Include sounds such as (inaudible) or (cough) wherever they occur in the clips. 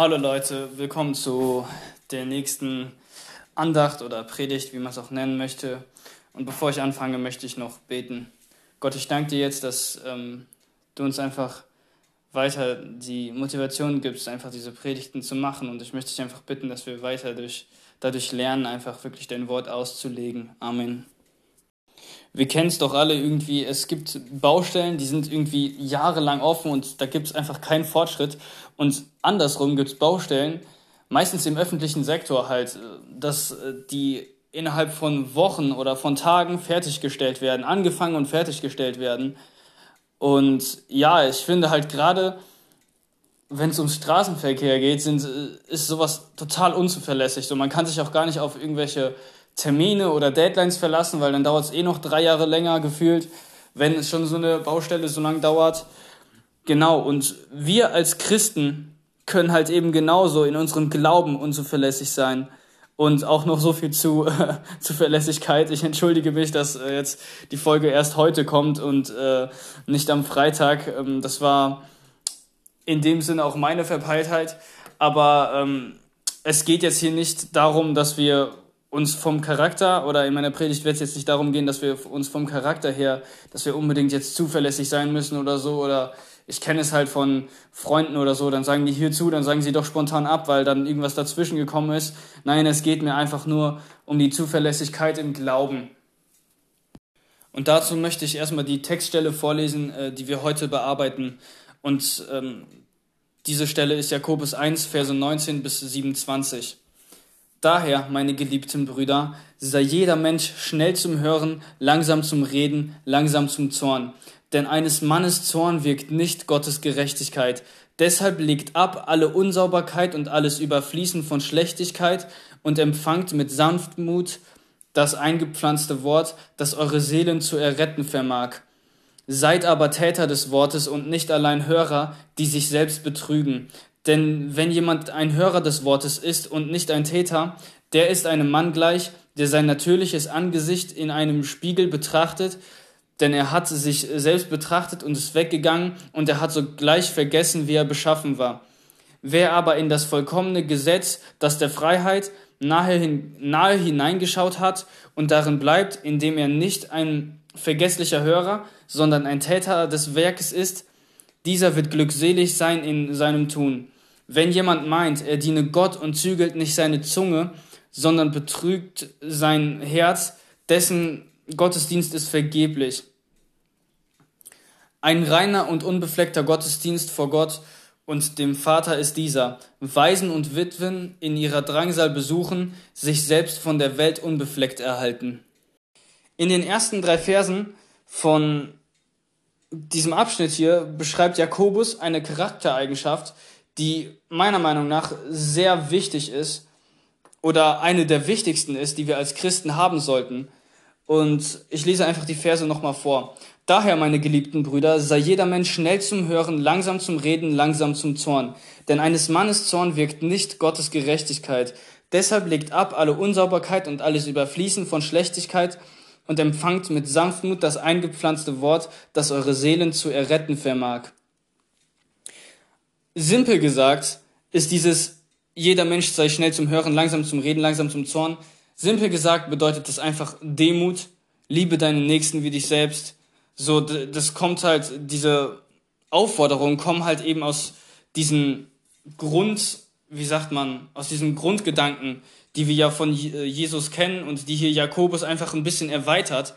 Hallo Leute, willkommen zu der nächsten Andacht oder Predigt, wie man es auch nennen möchte. Und bevor ich anfange, möchte ich noch beten. Gott, ich danke dir jetzt, dass ähm, du uns einfach weiter die Motivation gibst, einfach diese Predigten zu machen. Und ich möchte dich einfach bitten, dass wir weiter durch, dadurch lernen, einfach wirklich dein Wort auszulegen. Amen. Wir kennen es doch alle irgendwie, es gibt Baustellen, die sind irgendwie jahrelang offen und da gibt es einfach keinen Fortschritt. Und andersrum gibt es Baustellen, meistens im öffentlichen Sektor halt, dass äh, die innerhalb von Wochen oder von Tagen fertiggestellt werden, angefangen und fertiggestellt werden. Und ja, ich finde halt gerade, wenn es um Straßenverkehr geht, sind, äh, ist sowas total unzuverlässig. So, man kann sich auch gar nicht auf irgendwelche Termine oder Deadlines verlassen, weil dann dauert es eh noch drei Jahre länger gefühlt, wenn schon so eine Baustelle so lang dauert. Genau, und wir als Christen können halt eben genauso in unserem Glauben unzuverlässig sein und auch noch so viel zu äh, (laughs) Zuverlässigkeit. Ich entschuldige mich, dass äh, jetzt die Folge erst heute kommt und äh, nicht am Freitag. Ähm, das war in dem Sinne auch meine Verpeiltheit. Aber ähm, es geht jetzt hier nicht darum, dass wir uns vom Charakter oder in meiner Predigt wird es jetzt nicht darum gehen, dass wir uns vom Charakter her, dass wir unbedingt jetzt zuverlässig sein müssen oder so oder ich kenne es halt von Freunden oder so, dann sagen die hier zu, dann sagen sie doch spontan ab, weil dann irgendwas dazwischen gekommen ist. Nein, es geht mir einfach nur um die Zuverlässigkeit im Glauben. Und dazu möchte ich erstmal die Textstelle vorlesen, äh, die wir heute bearbeiten. Und ähm, diese Stelle ist Jakobus 1, Verse 19 bis 27. Daher, meine geliebten Brüder, sei jeder Mensch schnell zum Hören, langsam zum Reden, langsam zum Zorn. Denn eines Mannes Zorn wirkt nicht Gottes Gerechtigkeit. Deshalb legt ab alle Unsauberkeit und alles Überfließen von Schlechtigkeit und empfangt mit Sanftmut das eingepflanzte Wort, das eure Seelen zu erretten vermag. Seid aber Täter des Wortes und nicht allein Hörer, die sich selbst betrügen. Denn wenn jemand ein Hörer des Wortes ist und nicht ein Täter, der ist einem Mann gleich, der sein natürliches Angesicht in einem Spiegel betrachtet, denn er hat sich selbst betrachtet und ist weggegangen und er hat sogleich vergessen, wie er beschaffen war. Wer aber in das vollkommene Gesetz, das der Freiheit nahe, hin, nahe hineingeschaut hat und darin bleibt, indem er nicht ein vergesslicher Hörer, sondern ein Täter des Werkes ist, dieser wird glückselig sein in seinem Tun. Wenn jemand meint, er diene Gott und zügelt nicht seine Zunge, sondern betrügt sein Herz, dessen Gottesdienst ist vergeblich. Ein reiner und unbefleckter Gottesdienst vor Gott und dem Vater ist dieser, Waisen und Witwen in ihrer Drangsal besuchen, sich selbst von der Welt unbefleckt erhalten. In den ersten drei Versen von diesem Abschnitt hier beschreibt Jakobus eine Charaktereigenschaft, die meiner Meinung nach sehr wichtig ist oder eine der wichtigsten ist, die wir als Christen haben sollten. Und ich lese einfach die Verse nochmal vor. Daher, meine geliebten Brüder, sei jeder Mensch schnell zum Hören, langsam zum Reden, langsam zum Zorn. Denn eines Mannes Zorn wirkt nicht Gottes Gerechtigkeit. Deshalb legt ab alle Unsauberkeit und alles Überfließen von Schlechtigkeit und empfangt mit Sanftmut das eingepflanzte Wort, das eure Seelen zu erretten vermag. Simpel gesagt ist dieses, jeder Mensch sei schnell zum Hören, langsam zum Reden, langsam zum Zorn. Simpel gesagt bedeutet das einfach Demut, liebe deinen Nächsten wie dich selbst. So, das kommt halt, diese Aufforderungen kommen halt eben aus diesen Grund, wie sagt man, aus diesen Grundgedanken, die wir ja von äh, Jesus kennen und die hier Jakobus einfach ein bisschen erweitert.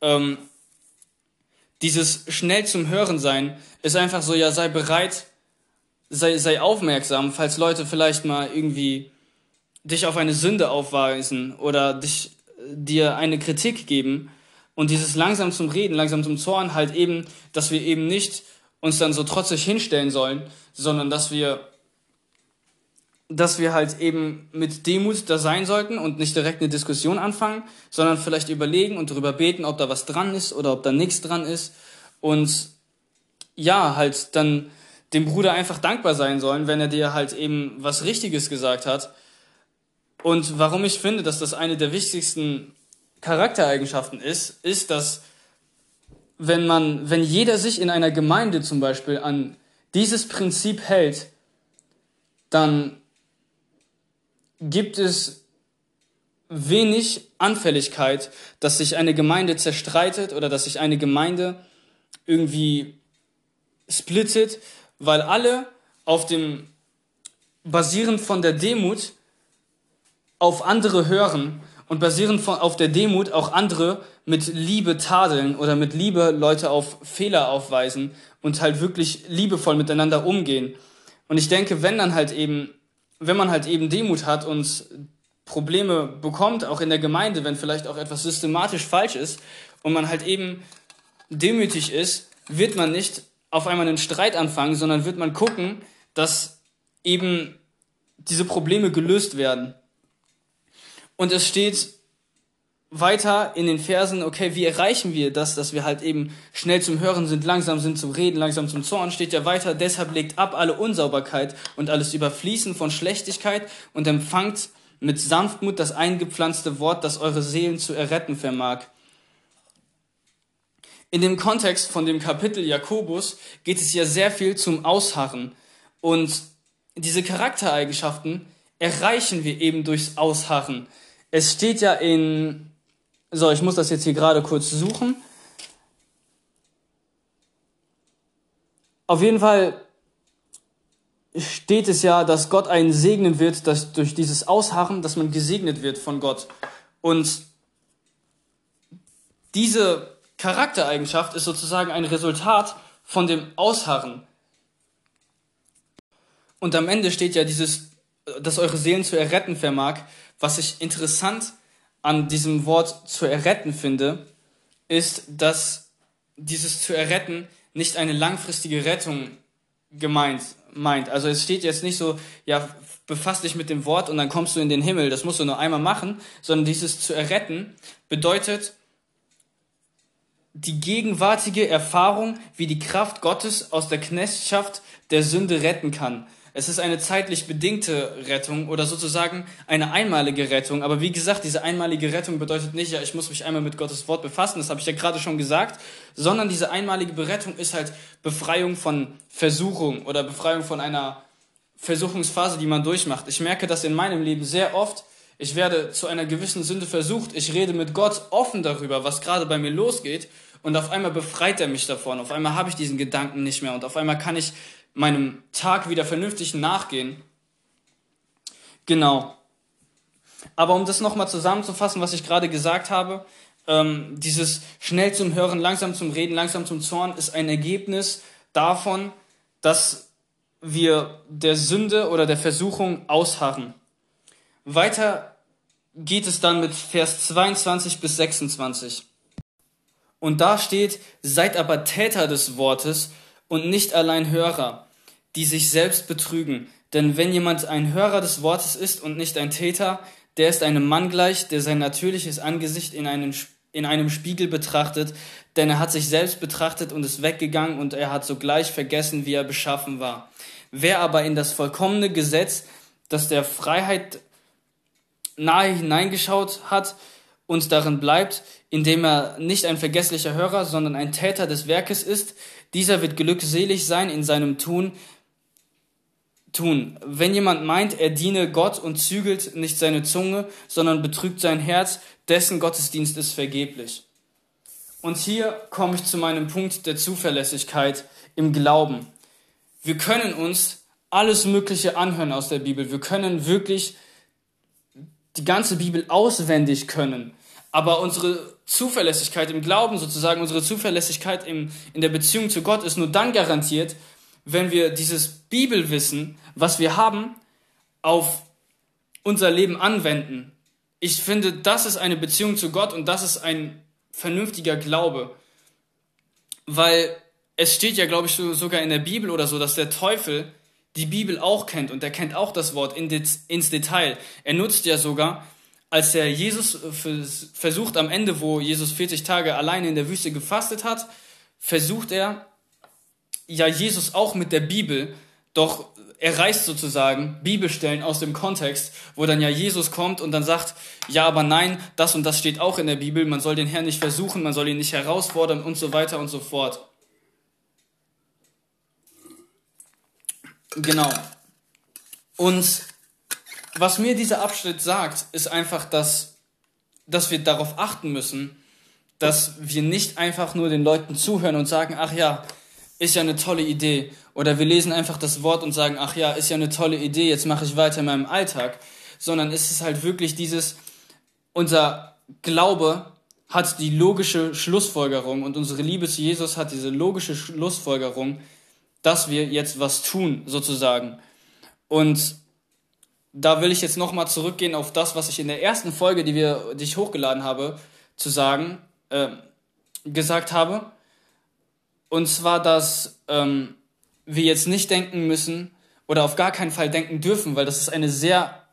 Ähm, dieses schnell zum Hören sein ist einfach so, ja, sei bereit, sei, sei aufmerksam, falls Leute vielleicht mal irgendwie dich auf eine Sünde aufweisen oder dich, dir eine Kritik geben. Und dieses langsam zum Reden, langsam zum Zorn halt eben, dass wir eben nicht uns dann so trotzig hinstellen sollen, sondern dass wir dass wir halt eben mit Demut da sein sollten und nicht direkt eine Diskussion anfangen, sondern vielleicht überlegen und darüber beten, ob da was dran ist oder ob da nichts dran ist. Und ja, halt dann dem Bruder einfach dankbar sein sollen, wenn er dir halt eben was Richtiges gesagt hat. Und warum ich finde, dass das eine der wichtigsten Charaktereigenschaften ist, ist, dass wenn man, wenn jeder sich in einer Gemeinde zum Beispiel an dieses Prinzip hält, dann gibt es wenig Anfälligkeit, dass sich eine Gemeinde zerstreitet oder dass sich eine Gemeinde irgendwie splittet, weil alle auf dem basierend von der Demut auf andere hören und basierend von, auf der Demut auch andere mit Liebe tadeln oder mit Liebe Leute auf Fehler aufweisen und halt wirklich liebevoll miteinander umgehen. Und ich denke, wenn dann halt eben, wenn man halt eben Demut hat und Probleme bekommt, auch in der Gemeinde, wenn vielleicht auch etwas systematisch falsch ist und man halt eben demütig ist, wird man nicht auf einmal einen Streit anfangen, sondern wird man gucken, dass eben diese Probleme gelöst werden. Und es steht weiter in den Versen, okay, wie erreichen wir das, dass wir halt eben schnell zum Hören sind, langsam sind zum Reden, langsam zum Zorn, steht ja weiter, deshalb legt ab alle Unsauberkeit und alles Überfließen von Schlechtigkeit und empfangt mit Sanftmut das eingepflanzte Wort, das eure Seelen zu erretten vermag. In dem Kontext von dem Kapitel Jakobus geht es ja sehr viel zum Ausharren und diese Charaktereigenschaften erreichen wir eben durchs Ausharren. Es steht ja in so, ich muss das jetzt hier gerade kurz suchen. Auf jeden Fall steht es ja, dass Gott einen segnen wird, dass durch dieses Ausharren, dass man gesegnet wird von Gott. Und diese Charaktereigenschaft ist sozusagen ein Resultat von dem Ausharren. Und am Ende steht ja dieses, dass eure Seelen zu erretten vermag, was ich interessant an diesem Wort zu erretten finde, ist, dass dieses zu erretten nicht eine langfristige Rettung gemeint meint. Also es steht jetzt nicht so, ja, befass dich mit dem Wort und dann kommst du in den Himmel, das musst du nur einmal machen, sondern dieses zu erretten bedeutet die gegenwärtige Erfahrung, wie die Kraft Gottes aus der Knechtschaft der Sünde retten kann. Es ist eine zeitlich bedingte Rettung oder sozusagen eine einmalige Rettung. Aber wie gesagt, diese einmalige Rettung bedeutet nicht, ja, ich muss mich einmal mit Gottes Wort befassen, das habe ich ja gerade schon gesagt, sondern diese einmalige Berettung ist halt Befreiung von Versuchung oder Befreiung von einer Versuchungsphase, die man durchmacht. Ich merke das in meinem Leben sehr oft. Ich werde zu einer gewissen Sünde versucht. Ich rede mit Gott offen darüber, was gerade bei mir losgeht. Und auf einmal befreit er mich davon. Auf einmal habe ich diesen Gedanken nicht mehr. Und auf einmal kann ich meinem Tag wieder vernünftig nachgehen. Genau. Aber um das nochmal zusammenzufassen, was ich gerade gesagt habe, ähm, dieses schnell zum Hören, langsam zum Reden, langsam zum Zorn ist ein Ergebnis davon, dass wir der Sünde oder der Versuchung ausharren. Weiter geht es dann mit Vers 22 bis 26. Und da steht, seid aber Täter des Wortes und nicht allein Hörer, die sich selbst betrügen. Denn wenn jemand ein Hörer des Wortes ist und nicht ein Täter, der ist einem Mann gleich, der sein natürliches Angesicht in, einen, in einem Spiegel betrachtet, denn er hat sich selbst betrachtet und ist weggegangen und er hat sogleich vergessen, wie er beschaffen war. Wer aber in das vollkommene Gesetz, das der Freiheit nahe hineingeschaut hat und darin bleibt, indem er nicht ein vergesslicher Hörer, sondern ein Täter des Werkes ist, dieser wird glückselig sein in seinem Tun. Tun. Wenn jemand meint, er diene Gott und zügelt nicht seine Zunge, sondern betrügt sein Herz, dessen Gottesdienst ist vergeblich. Und hier komme ich zu meinem Punkt der Zuverlässigkeit im Glauben. Wir können uns alles Mögliche anhören aus der Bibel. Wir können wirklich die ganze Bibel auswendig können. Aber unsere Zuverlässigkeit im Glauben, sozusagen unsere Zuverlässigkeit im, in der Beziehung zu Gott ist nur dann garantiert, wenn wir dieses Bibelwissen, was wir haben, auf unser Leben anwenden. Ich finde, das ist eine Beziehung zu Gott und das ist ein vernünftiger Glaube. Weil es steht ja, glaube ich, sogar in der Bibel oder so, dass der Teufel die Bibel auch kennt und er kennt auch das Wort ins Detail. Er nutzt ja sogar als der Jesus versucht am Ende, wo Jesus 40 Tage alleine in der Wüste gefastet hat, versucht er ja Jesus auch mit der Bibel, doch er reißt sozusagen Bibelstellen aus dem Kontext, wo dann ja Jesus kommt und dann sagt, ja, aber nein, das und das steht auch in der Bibel, man soll den Herrn nicht versuchen, man soll ihn nicht herausfordern und so weiter und so fort. Genau. Und was mir dieser Abschnitt sagt, ist einfach, dass, dass wir darauf achten müssen, dass wir nicht einfach nur den Leuten zuhören und sagen, ach ja, ist ja eine tolle Idee. Oder wir lesen einfach das Wort und sagen, ach ja, ist ja eine tolle Idee, jetzt mache ich weiter in meinem Alltag. Sondern es ist halt wirklich dieses, unser Glaube hat die logische Schlussfolgerung und unsere Liebe zu Jesus hat diese logische Schlussfolgerung, dass wir jetzt was tun, sozusagen. Und da will ich jetzt nochmal zurückgehen auf das, was ich in der ersten Folge, die, wir, die ich hochgeladen habe, zu sagen, äh, gesagt habe. Und zwar, dass ähm, wir jetzt nicht denken müssen oder auf gar keinen Fall denken dürfen, weil das ist eine sehr,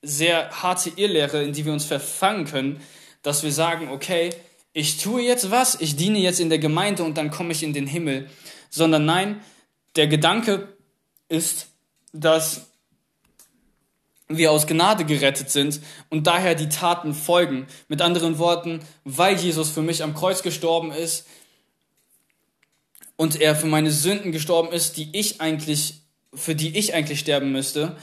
sehr harte Irrlehre, in die wir uns verfangen können, dass wir sagen, okay, ich tue jetzt was, ich diene jetzt in der Gemeinde und dann komme ich in den Himmel. Sondern nein, der Gedanke ist, dass wir aus Gnade gerettet sind und daher die Taten folgen. Mit anderen Worten, weil Jesus für mich am Kreuz gestorben ist und er für meine Sünden gestorben ist, die ich eigentlich, für die ich eigentlich sterben müsste,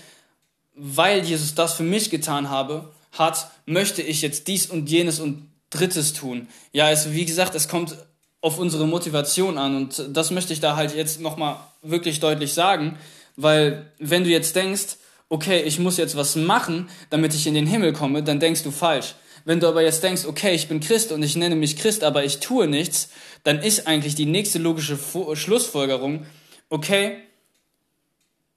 weil Jesus das für mich getan habe, hat, möchte ich jetzt dies und jenes und drittes tun. Ja, also wie gesagt, es kommt auf unsere Motivation an und das möchte ich da halt jetzt nochmal wirklich deutlich sagen, weil wenn du jetzt denkst, okay, ich muss jetzt was machen, damit ich in den Himmel komme, dann denkst du falsch. Wenn du aber jetzt denkst, okay, ich bin Christ und ich nenne mich Christ, aber ich tue nichts, dann ist eigentlich die nächste logische Schlussfolgerung, okay,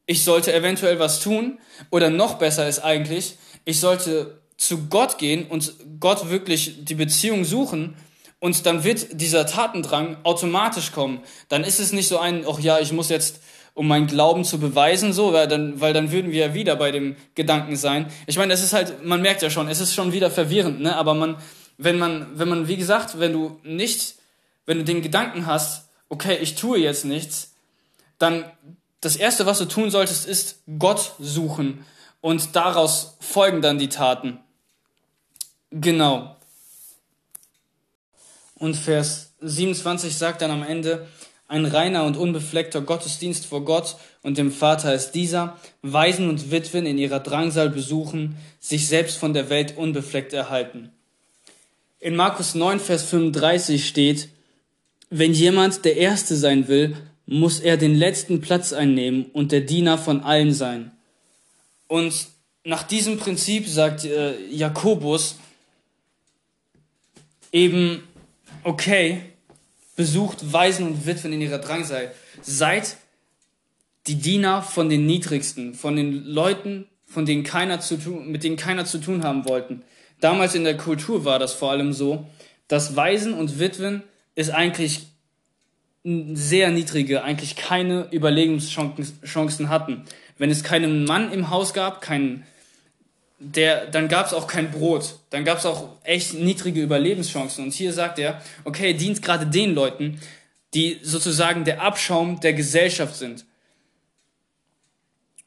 ich sollte eventuell was tun oder noch besser ist eigentlich, ich sollte zu Gott gehen und Gott wirklich die Beziehung suchen und dann wird dieser Tatendrang automatisch kommen. Dann ist es nicht so ein, ach ja, ich muss jetzt um meinen Glauben zu beweisen, so, weil dann, weil dann würden wir ja wieder bei dem Gedanken sein. Ich meine, es ist halt, man merkt ja schon, es ist schon wieder verwirrend, ne? Aber man, wenn man, wenn man, wie gesagt, wenn du nicht, wenn du den Gedanken hast, okay, ich tue jetzt nichts, dann das erste, was du tun solltest, ist Gott suchen und daraus folgen dann die Taten. Genau. Und Vers 27 sagt dann am Ende, ein reiner und unbefleckter Gottesdienst vor Gott und dem Vater ist dieser, Waisen und Witwen in ihrer Drangsal besuchen, sich selbst von der Welt unbefleckt erhalten. In Markus 9, Vers 35 steht, wenn jemand der Erste sein will, muss er den letzten Platz einnehmen und der Diener von allen sein. Und nach diesem Prinzip sagt äh, Jakobus eben, okay, besucht Waisen und Witwen in ihrer Drangsal. Seid die Diener von den Niedrigsten, von den Leuten, von denen keiner zu tun, mit denen keiner zu tun haben wollten. Damals in der Kultur war das vor allem so, dass Waisen und Witwen ist eigentlich sehr niedrige, eigentlich keine Überlebenschancen hatten. Wenn es keinen Mann im Haus gab, keinen der, dann gab es auch kein Brot. Dann gab es auch echt niedrige Überlebenschancen. Und hier sagt er, okay, dient gerade den Leuten, die sozusagen der Abschaum der Gesellschaft sind.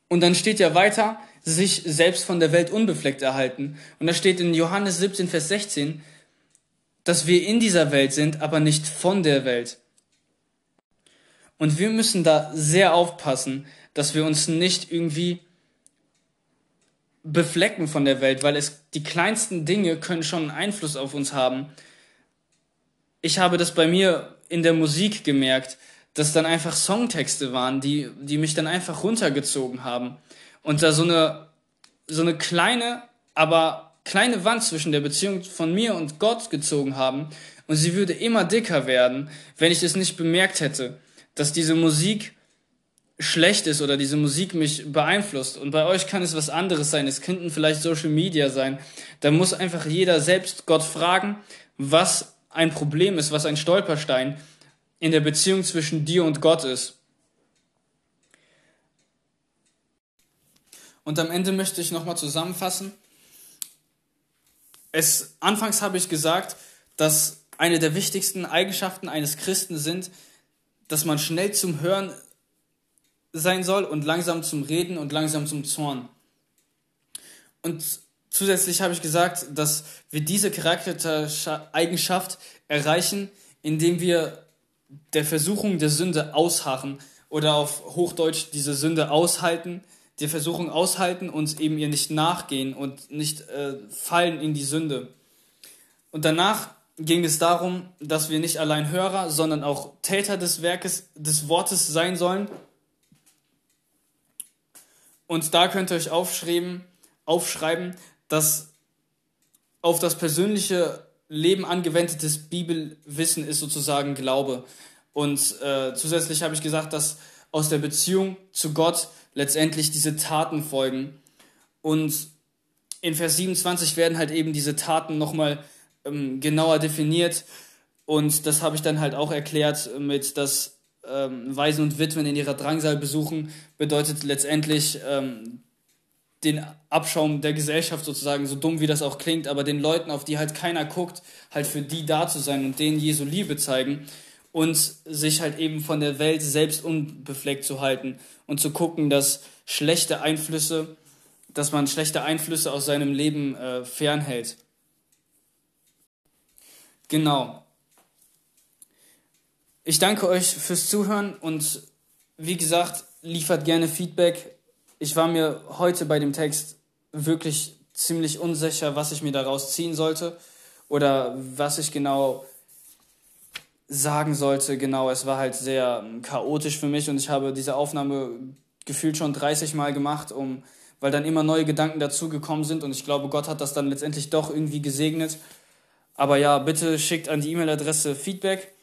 Und dann steht ja weiter, sich selbst von der Welt unbefleckt erhalten. Und da steht in Johannes 17, Vers 16, dass wir in dieser Welt sind, aber nicht von der Welt. Und wir müssen da sehr aufpassen, dass wir uns nicht irgendwie beflecken von der Welt, weil es die kleinsten Dinge können schon einen Einfluss auf uns haben. Ich habe das bei mir in der Musik gemerkt, dass dann einfach Songtexte waren, die, die mich dann einfach runtergezogen haben und da so eine, so eine kleine, aber kleine Wand zwischen der Beziehung von mir und Gott gezogen haben und sie würde immer dicker werden, wenn ich es nicht bemerkt hätte, dass diese Musik schlecht ist oder diese Musik mich beeinflusst. Und bei euch kann es was anderes sein. Es könnten vielleicht Social Media sein. Da muss einfach jeder selbst Gott fragen, was ein Problem ist, was ein Stolperstein in der Beziehung zwischen dir und Gott ist. Und am Ende möchte ich nochmal zusammenfassen. Es, anfangs habe ich gesagt, dass eine der wichtigsten Eigenschaften eines Christen sind, dass man schnell zum Hören sein soll und langsam zum Reden und langsam zum Zorn. Und zusätzlich habe ich gesagt, dass wir diese Charaktereigenschaft erreichen, indem wir der Versuchung der Sünde ausharren oder auf Hochdeutsch diese Sünde aushalten, die Versuchung aushalten und eben ihr nicht nachgehen und nicht äh, fallen in die Sünde. Und danach ging es darum, dass wir nicht allein Hörer, sondern auch Täter des Werkes, des Wortes sein sollen. Und da könnt ihr euch aufschreiben, aufschreiben dass auf das persönliche Leben angewendetes Bibelwissen ist sozusagen Glaube. Und äh, zusätzlich habe ich gesagt, dass aus der Beziehung zu Gott letztendlich diese Taten folgen. Und in Vers 27 werden halt eben diese Taten nochmal ähm, genauer definiert. Und das habe ich dann halt auch erklärt mit, dass ähm, Waisen und Witwen in ihrer Drangsal besuchen, bedeutet letztendlich ähm, den Abschaum der Gesellschaft sozusagen, so dumm wie das auch klingt, aber den Leuten, auf die halt keiner guckt, halt für die da zu sein und denen Jesu Liebe zeigen und sich halt eben von der Welt selbst unbefleckt zu halten und zu gucken, dass schlechte Einflüsse, dass man schlechte Einflüsse aus seinem Leben äh, fernhält. Genau. Ich danke euch fürs Zuhören und wie gesagt, liefert gerne Feedback. Ich war mir heute bei dem Text wirklich ziemlich unsicher, was ich mir daraus ziehen sollte oder was ich genau sagen sollte. Genau, es war halt sehr ähm, chaotisch für mich und ich habe diese Aufnahme gefühlt schon 30 Mal gemacht, um, weil dann immer neue Gedanken dazugekommen sind und ich glaube, Gott hat das dann letztendlich doch irgendwie gesegnet aber ja, bitte schickt an die E-Mail-Adresse Feedback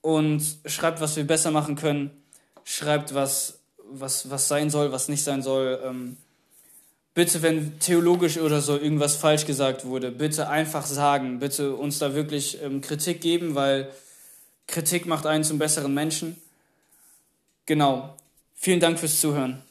und schreibt, was wir besser machen können. Schreibt, was, was, was sein soll, was nicht sein soll. Ähm, bitte, wenn theologisch oder so irgendwas falsch gesagt wurde, bitte einfach sagen. Bitte uns da wirklich ähm, Kritik geben, weil Kritik macht einen zum besseren Menschen. Genau. Vielen Dank fürs Zuhören.